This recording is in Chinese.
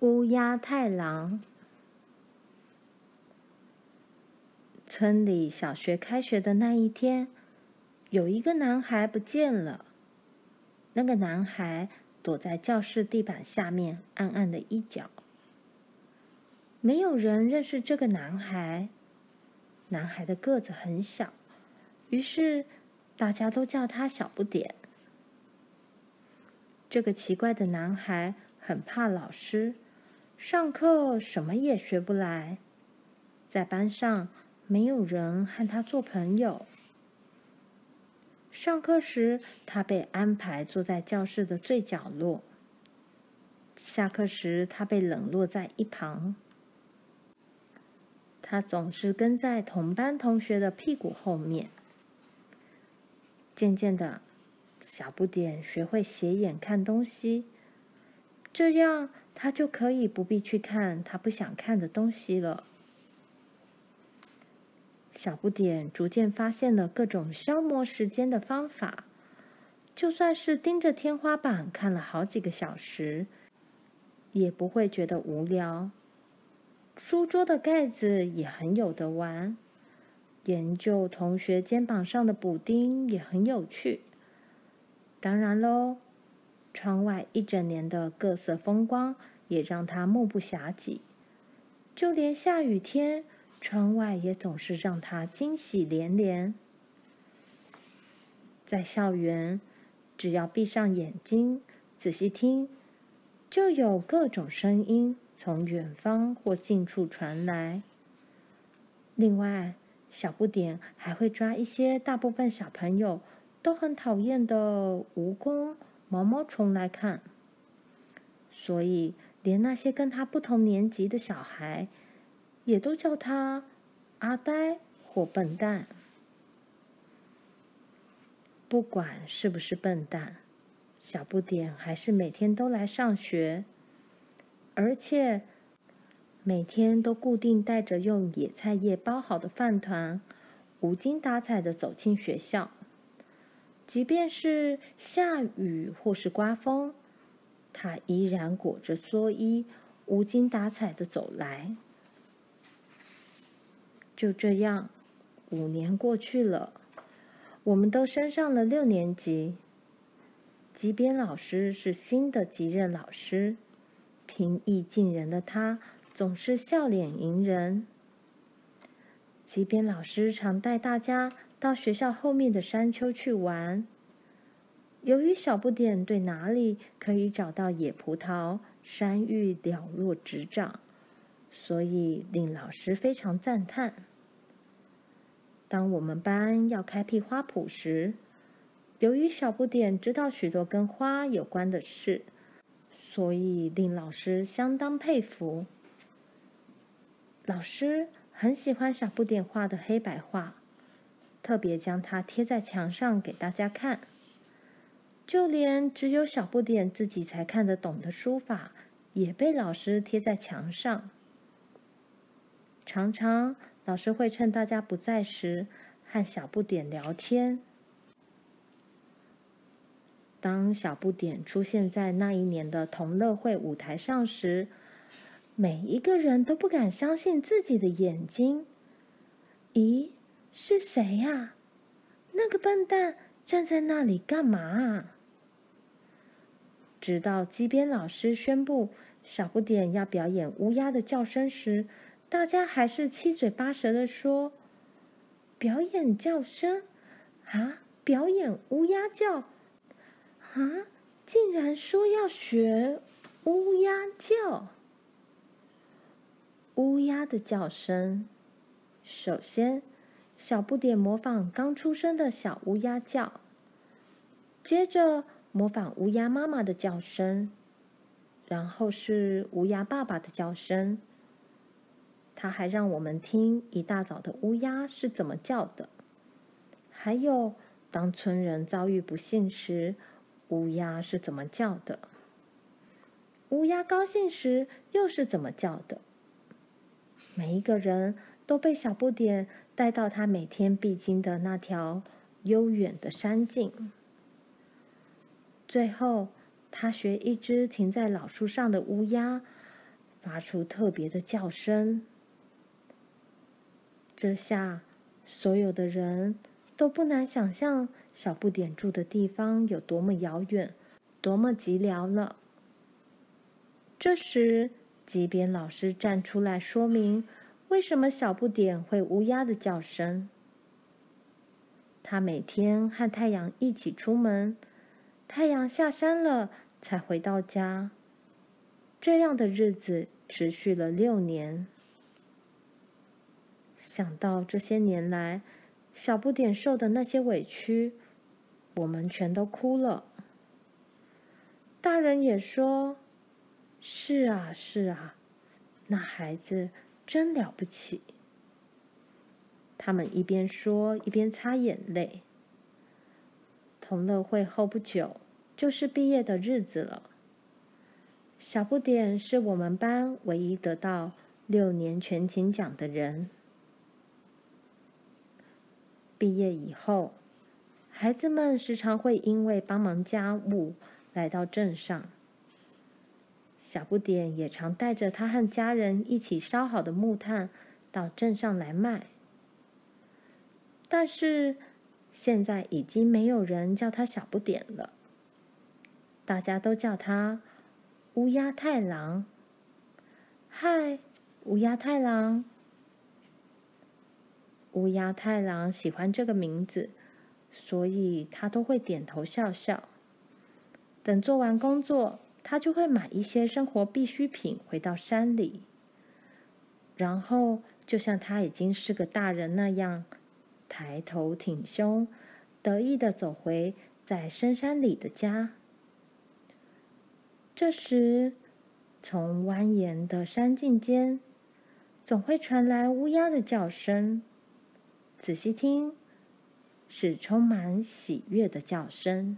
乌鸦太郎。村里小学开学的那一天，有一个男孩不见了。那个男孩躲在教室地板下面暗暗的一角。没有人认识这个男孩。男孩的个子很小，于是大家都叫他小不点。这个奇怪的男孩很怕老师。上课什么也学不来，在班上没有人和他做朋友。上课时，他被安排坐在教室的最角落；下课时，他被冷落在一旁。他总是跟在同班同学的屁股后面。渐渐的，小不点学会斜眼看东西，这样。他就可以不必去看他不想看的东西了。小不点逐渐发现了各种消磨时间的方法，就算是盯着天花板看了好几个小时，也不会觉得无聊。书桌的盖子也很有得玩，研究同学肩膀上的补丁也很有趣。当然喽。窗外一整年的各色风光也让他目不暇给，就连下雨天，窗外也总是让他惊喜连连。在校园，只要闭上眼睛，仔细听，就有各种声音从远方或近处传来。另外，小不点还会抓一些大部分小朋友都很讨厌的蜈蚣。毛毛虫来看，所以连那些跟他不同年级的小孩，也都叫他阿呆或笨蛋。不管是不是笨蛋，小不点还是每天都来上学，而且每天都固定带着用野菜叶包好的饭团，无精打采的走进学校。即便是下雨或是刮风，他依然裹着蓑衣，无精打采的走来。就这样，五年过去了，我们都升上了六年级。吉边老师是新的级任老师，平易近人的他总是笑脸迎人。吉边老师常带大家到学校后面的山丘去玩。由于小不点对哪里可以找到野葡萄、山芋了若指掌，所以令老师非常赞叹。当我们班要开辟花圃时，由于小不点知道许多跟花有关的事，所以令老师相当佩服。老师很喜欢小不点画的黑白画。特别将它贴在墙上给大家看，就连只有小不点自己才看得懂的书法，也被老师贴在墙上。常常，老师会趁大家不在时和小不点聊天。当小不点出现在那一年的同乐会舞台上时，每一个人都不敢相信自己的眼睛。咦？是谁呀？那个笨蛋站在那里干嘛？直到机边老师宣布小不点要表演乌鸦的叫声时，大家还是七嘴八舌地说：“表演叫声？啊？表演乌鸦叫？啊？竟然说要学乌鸦叫？乌鸦的叫声，首先。”小不点模仿刚出生的小乌鸦叫，接着模仿乌鸦妈妈的叫声，然后是乌鸦爸爸的叫声。他还让我们听一大早的乌鸦是怎么叫的，还有当村人遭遇不幸时，乌鸦是怎么叫的，乌鸦高兴时又是怎么叫的。每一个人都被小不点带到他每天必经的那条悠远的山径。最后，他学一只停在老树上的乌鸦，发出特别的叫声。这下，所有的人都不难想象小不点住的地方有多么遥远，多么寂寥了。这时，吉边老师站出来说明，为什么小不点会乌鸦的叫声。他每天和太阳一起出门，太阳下山了才回到家。这样的日子持续了六年。想到这些年来小不点受的那些委屈，我们全都哭了。大人也说：“是啊，是啊，那孩子真了不起。”他们一边说，一边擦眼泪。同乐会后不久，就是毕业的日子了。小不点是我们班唯一得到六年全勤奖的人。毕业以后，孩子们时常会因为帮忙家务来到镇上。小不点也常带着他和家人一起烧好的木炭到镇上来卖。但是现在已经没有人叫他小不点了，大家都叫他乌鸦太郎。嗨，乌鸦太郎！乌鸦太郎喜欢这个名字，所以他都会点头笑笑。等做完工作，他就会买一些生活必需品回到山里，然后就像他已经是个大人那样。抬头挺胸，得意地走回在深山里的家。这时，从蜿蜒的山径间，总会传来乌鸦的叫声。仔细听，是充满喜悦的叫声。